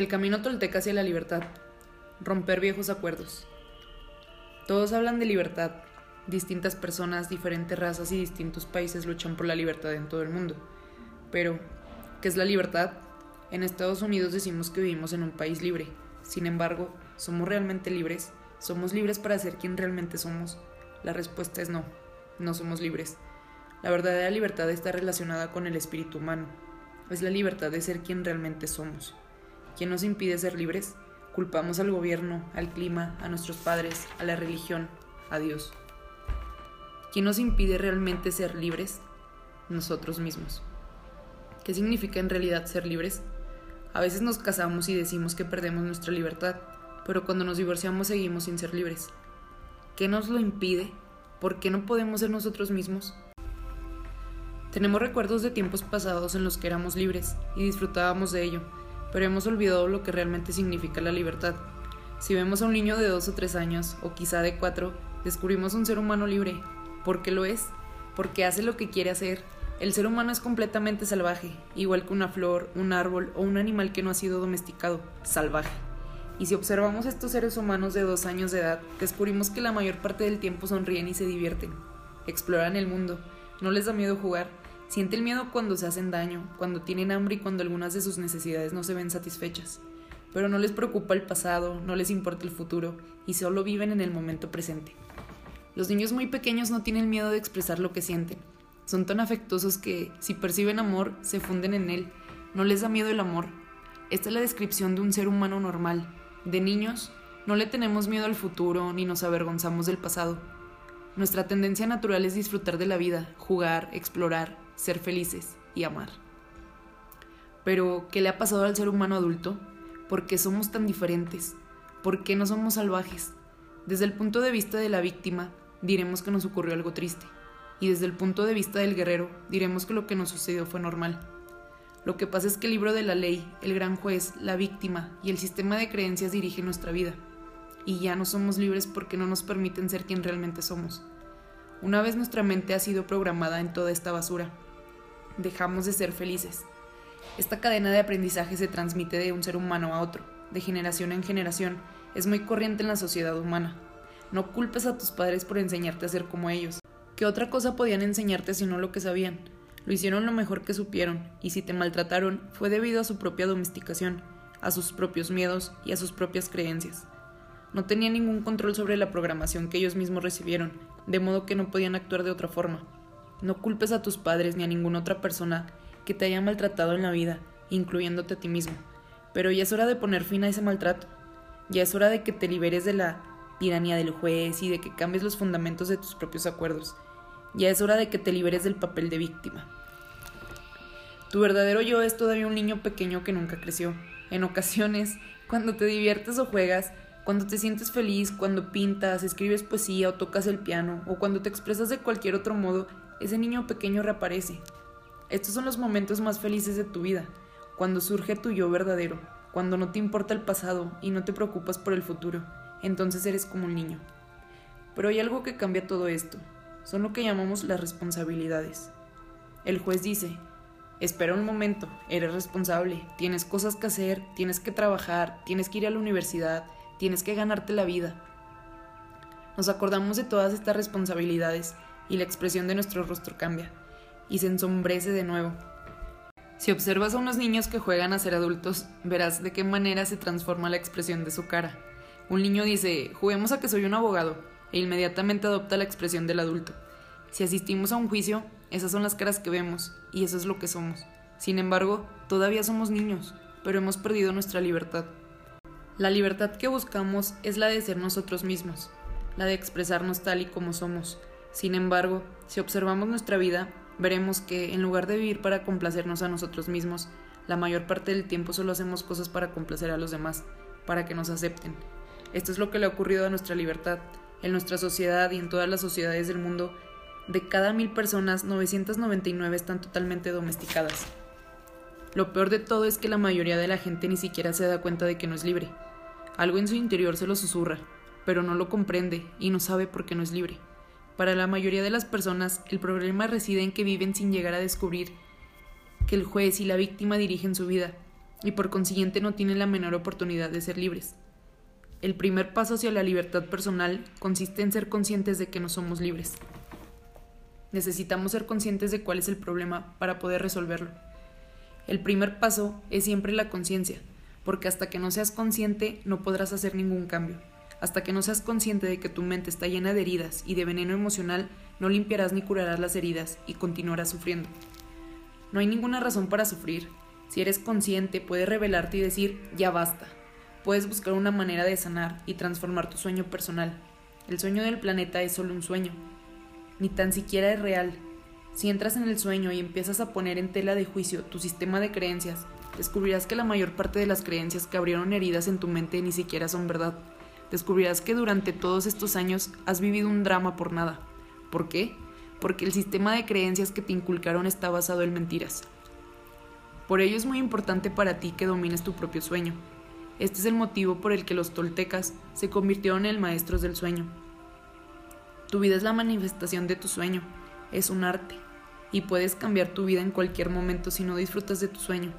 El camino tolteca hacia la libertad. Romper viejos acuerdos. Todos hablan de libertad. Distintas personas, diferentes razas y distintos países luchan por la libertad en todo el mundo. Pero, ¿qué es la libertad? En Estados Unidos decimos que vivimos en un país libre. Sin embargo, ¿somos realmente libres? ¿Somos libres para ser quien realmente somos? La respuesta es no. No somos libres. La verdadera libertad está relacionada con el espíritu humano. Es la libertad de ser quien realmente somos. ¿Quién nos impide ser libres? Culpamos al gobierno, al clima, a nuestros padres, a la religión, a Dios. ¿Quién nos impide realmente ser libres? Nosotros mismos. ¿Qué significa en realidad ser libres? A veces nos casamos y decimos que perdemos nuestra libertad, pero cuando nos divorciamos seguimos sin ser libres. ¿Qué nos lo impide? ¿Por qué no podemos ser nosotros mismos? Tenemos recuerdos de tiempos pasados en los que éramos libres y disfrutábamos de ello, pero hemos olvidado lo que realmente significa la libertad. Si vemos a un niño de dos o tres años, o quizá de cuatro, descubrimos un ser humano libre. ¿Por qué lo es? Porque hace lo que quiere hacer. El ser humano es completamente salvaje, igual que una flor, un árbol o un animal que no ha sido domesticado, salvaje. Y si observamos estos seres humanos de dos años de edad, descubrimos que la mayor parte del tiempo sonríen y se divierten. Exploran el mundo, no les da miedo jugar, Sienten miedo cuando se hacen daño, cuando tienen hambre y cuando algunas de sus necesidades no se ven satisfechas. Pero no les preocupa el pasado, no les importa el futuro y solo viven en el momento presente. Los niños muy pequeños no tienen miedo de expresar lo que sienten. Son tan afectuosos que, si perciben amor, se funden en él. No les da miedo el amor. Esta es la descripción de un ser humano normal. De niños, no le tenemos miedo al futuro ni nos avergonzamos del pasado. Nuestra tendencia natural es disfrutar de la vida, jugar, explorar, ser felices y amar. Pero, ¿qué le ha pasado al ser humano adulto? ¿Por qué somos tan diferentes? ¿Por qué no somos salvajes? Desde el punto de vista de la víctima, diremos que nos ocurrió algo triste. Y desde el punto de vista del guerrero, diremos que lo que nos sucedió fue normal. Lo que pasa es que el libro de la ley, el gran juez, la víctima y el sistema de creencias dirigen nuestra vida. Y ya no somos libres porque no nos permiten ser quien realmente somos. Una vez nuestra mente ha sido programada en toda esta basura, dejamos de ser felices. Esta cadena de aprendizaje se transmite de un ser humano a otro, de generación en generación, es muy corriente en la sociedad humana. No culpes a tus padres por enseñarte a ser como ellos. ¿Qué otra cosa podían enseñarte si no lo que sabían? Lo hicieron lo mejor que supieron, y si te maltrataron fue debido a su propia domesticación, a sus propios miedos y a sus propias creencias. No tenían ningún control sobre la programación que ellos mismos recibieron, de modo que no podían actuar de otra forma. No culpes a tus padres ni a ninguna otra persona que te haya maltratado en la vida, incluyéndote a ti mismo. Pero ya es hora de poner fin a ese maltrato. Ya es hora de que te liberes de la tiranía del juez y de que cambies los fundamentos de tus propios acuerdos. Ya es hora de que te liberes del papel de víctima. Tu verdadero yo es todavía un niño pequeño que nunca creció. En ocasiones, cuando te diviertes o juegas, cuando te sientes feliz, cuando pintas, escribes poesía o tocas el piano, o cuando te expresas de cualquier otro modo, ese niño pequeño reaparece. Estos son los momentos más felices de tu vida, cuando surge tu yo verdadero, cuando no te importa el pasado y no te preocupas por el futuro, entonces eres como un niño. Pero hay algo que cambia todo esto, son lo que llamamos las responsabilidades. El juez dice, espera un momento, eres responsable, tienes cosas que hacer, tienes que trabajar, tienes que ir a la universidad, tienes que ganarte la vida. Nos acordamos de todas estas responsabilidades y la expresión de nuestro rostro cambia y se ensombrece de nuevo. Si observas a unos niños que juegan a ser adultos, verás de qué manera se transforma la expresión de su cara. Un niño dice, juguemos a que soy un abogado, e inmediatamente adopta la expresión del adulto. Si asistimos a un juicio, esas son las caras que vemos, y eso es lo que somos. Sin embargo, todavía somos niños, pero hemos perdido nuestra libertad. La libertad que buscamos es la de ser nosotros mismos, la de expresarnos tal y como somos, sin embargo, si observamos nuestra vida, veremos que, en lugar de vivir para complacernos a nosotros mismos, la mayor parte del tiempo solo hacemos cosas para complacer a los demás, para que nos acepten. Esto es lo que le ha ocurrido a nuestra libertad. En nuestra sociedad y en todas las sociedades del mundo, de cada mil personas, 999 están totalmente domesticadas. Lo peor de todo es que la mayoría de la gente ni siquiera se da cuenta de que no es libre. Algo en su interior se lo susurra, pero no lo comprende y no sabe por qué no es libre. Para la mayoría de las personas, el problema reside en que viven sin llegar a descubrir que el juez y la víctima dirigen su vida. y por consiguiente no tienen la menor oportunidad de ser libres. El primer paso hacia la libertad personal consiste en ser conscientes de que no somos libres. Necesitamos ser conscientes de cuál es el problema para poder resolverlo. El primer paso es siempre la conciencia, porque hasta que no seas consciente no podrás hacer ningún cambio. Hasta que no seas consciente de que tu mente está llena de heridas y de veneno emocional, no limpiarás ni curarás las heridas y continuarás sufriendo. No hay ninguna razón para sufrir. Si eres consciente, puedes revelarte y decir, ya basta. Puedes buscar una manera de sanar y transformar tu sueño personal. El sueño del planeta es solo un sueño, ni tan siquiera es real. Si entras en el sueño y empiezas a poner en tela de juicio tu sistema de creencias, descubrirás que la mayor parte de las creencias que abrieron heridas en tu mente ni siquiera son verdad. Descubrirás que durante todos estos años has vivido un drama por nada. ¿Por qué? Porque el sistema de creencias que te inculcaron está basado en mentiras. Por ello es muy importante para ti que domines tu propio sueño. Este es el motivo por el que los toltecas se convirtieron en maestros del sueño. Tu vida es la manifestación de tu sueño, es un arte, y puedes cambiar tu vida en cualquier momento si no disfrutas de tu sueño.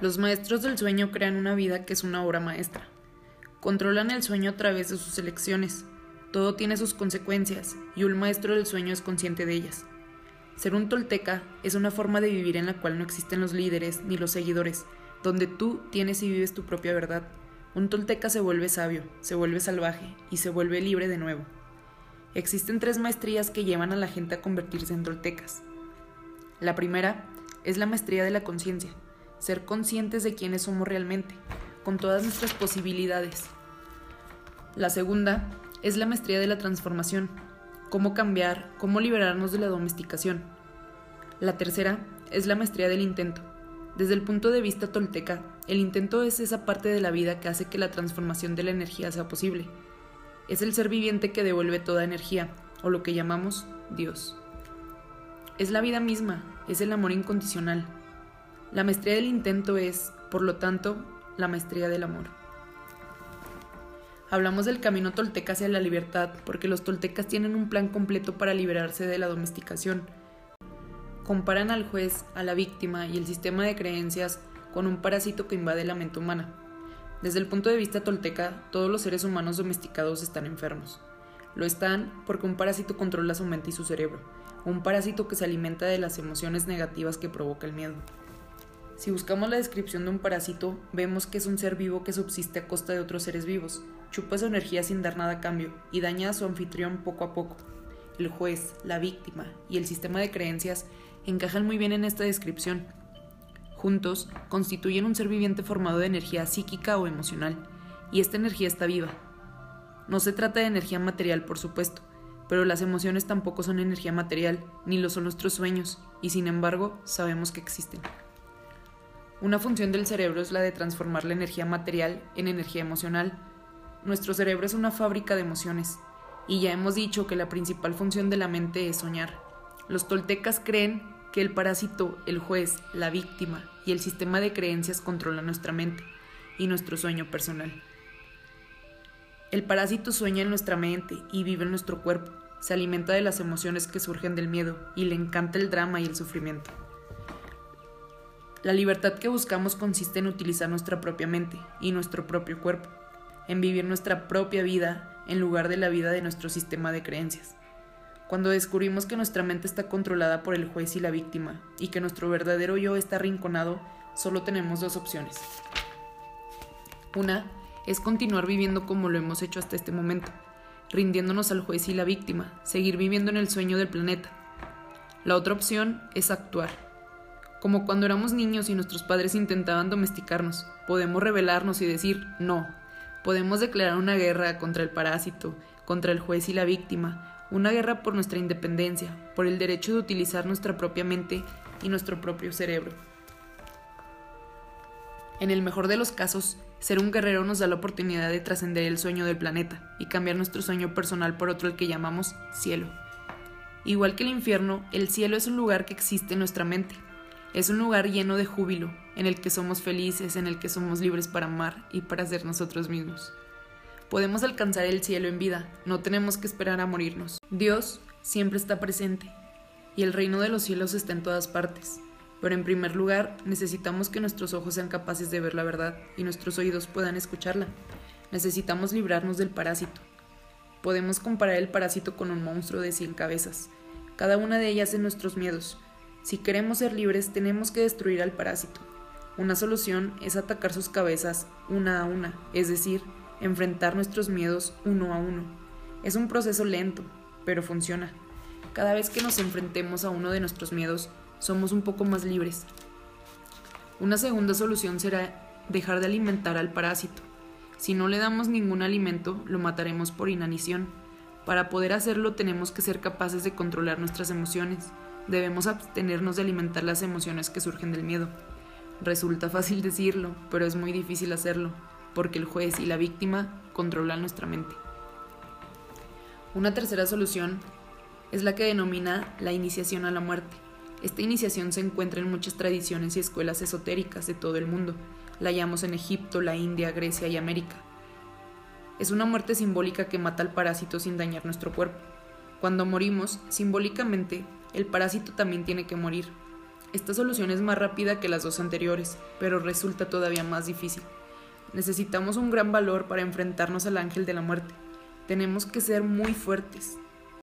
Los maestros del sueño crean una vida que es una obra maestra. Controlan el sueño a través de sus elecciones. Todo tiene sus consecuencias, y un maestro del sueño es consciente de ellas. Ser un tolteca es una forma de vivir en la cual no existen los líderes ni los seguidores, donde tú tienes y vives tu propia verdad. Un tolteca se vuelve sabio, se vuelve salvaje y se vuelve libre de nuevo. Existen tres maestrías que llevan a la gente a convertirse en toltecas. La primera es la maestría de la conciencia, ser conscientes de quiénes somos realmente, con todas nuestras posibilidades. La segunda es la maestría de la transformación, cómo cambiar, cómo liberarnos de la domesticación. La tercera es la maestría del intento. Desde el punto de vista tolteca, el intento es esa parte de la vida que hace que la transformación de la energía sea posible es el ser viviente que devuelve toda energía, o lo que llamamos Dios. Es la vida misma, es el amor incondicional. La maestría del intento es, por lo tanto, la maestría del amor. Hablamos del camino tolteca hacia la libertad porque los toltecas tienen un plan completo para liberarse de la domesticación. Comparan al juez, a la víctima y el sistema de creencias con un parásito que invade la mente humana. Desde el punto de vista tolteca, todos los seres humanos domesticados están enfermos. Lo están porque un parásito controla su mente y su cerebro, un parásito que se alimenta de las emociones negativas que provoca el miedo. Si buscamos la descripción de un parásito, vemos que es un ser vivo que subsiste a costa de otros seres vivos, chupa su energía sin dar nada a cambio y daña a su anfitrión poco a poco. El juez, la víctima y el sistema de creencias encajan muy bien en esta descripción, Juntos constituyen un ser viviente formado de energía psíquica o emocional, y esta energía está viva. No se trata de energía material, por supuesto, pero las emociones tampoco son energía material, ni lo son nuestros sueños, y sin embargo sabemos que existen. Una función del cerebro es la de transformar la energía material en energía emocional. Nuestro cerebro es una fábrica de emociones, y ya hemos dicho que la principal función de la mente es soñar. Los toltecas creen que el parásito, el juez, la víctima y el sistema de creencias controlan nuestra mente y nuestro sueño personal. El parásito sueña en nuestra mente y vive en nuestro cuerpo, se alimenta de las emociones que surgen del miedo y le encanta el drama y el sufrimiento. La libertad que buscamos consiste en utilizar nuestra propia mente y nuestro propio cuerpo, en vivir nuestra propia vida en lugar de la vida de nuestro sistema de creencias. Cuando descubrimos que nuestra mente está controlada por el juez y la víctima y que nuestro verdadero yo está arrinconado, solo tenemos dos opciones. Una es continuar viviendo como lo hemos hecho hasta este momento, rindiéndonos al juez y la víctima, seguir viviendo en el sueño del planeta. La otra opción es actuar. Como cuando éramos niños y nuestros padres intentaban domesticarnos, podemos rebelarnos y decir no. Podemos declarar una guerra contra el parásito, contra el juez y la víctima, una guerra por nuestra independencia, por el derecho de utilizar nuestra propia mente y nuestro propio cerebro. En el mejor de los casos, ser un guerrero nos da la oportunidad de trascender el sueño del planeta y cambiar nuestro sueño personal por otro el que llamamos cielo. Igual que el infierno, el cielo es un lugar que existe en nuestra mente. Es un lugar lleno de júbilo, en el que somos felices, en el que somos libres para amar y para ser nosotros mismos. Podemos alcanzar el cielo en vida, no tenemos que esperar a morirnos. Dios siempre está presente y el reino de los cielos está en todas partes. Pero en primer lugar, necesitamos que nuestros ojos sean capaces de ver la verdad y nuestros oídos puedan escucharla. Necesitamos librarnos del parásito. Podemos comparar el parásito con un monstruo de cien cabezas. Cada una de ellas es nuestros miedos. Si queremos ser libres, tenemos que destruir al parásito. Una solución es atacar sus cabezas una a una, es decir, enfrentar nuestros miedos uno a uno. Es un proceso lento, pero funciona. Cada vez que nos enfrentemos a uno de nuestros miedos, somos un poco más libres. Una segunda solución será dejar de alimentar al parásito. Si no le damos ningún alimento, lo mataremos por inanición. Para poder hacerlo tenemos que ser capaces de controlar nuestras emociones. Debemos abstenernos de alimentar las emociones que surgen del miedo. Resulta fácil decirlo, pero es muy difícil hacerlo, porque el juez y la víctima controlan nuestra mente. Una tercera solución es la que denomina la iniciación a la muerte. Esta iniciación se encuentra en muchas tradiciones y escuelas esotéricas de todo el mundo. La hallamos en Egipto, la India, Grecia y América. Es una muerte simbólica que mata al parásito sin dañar nuestro cuerpo. Cuando morimos, simbólicamente, el parásito también tiene que morir, esta solución es más rápida que las dos anteriores, pero resulta todavía más difícil. Necesitamos un gran valor para enfrentarnos al ángel de la muerte. Tenemos que ser muy fuertes,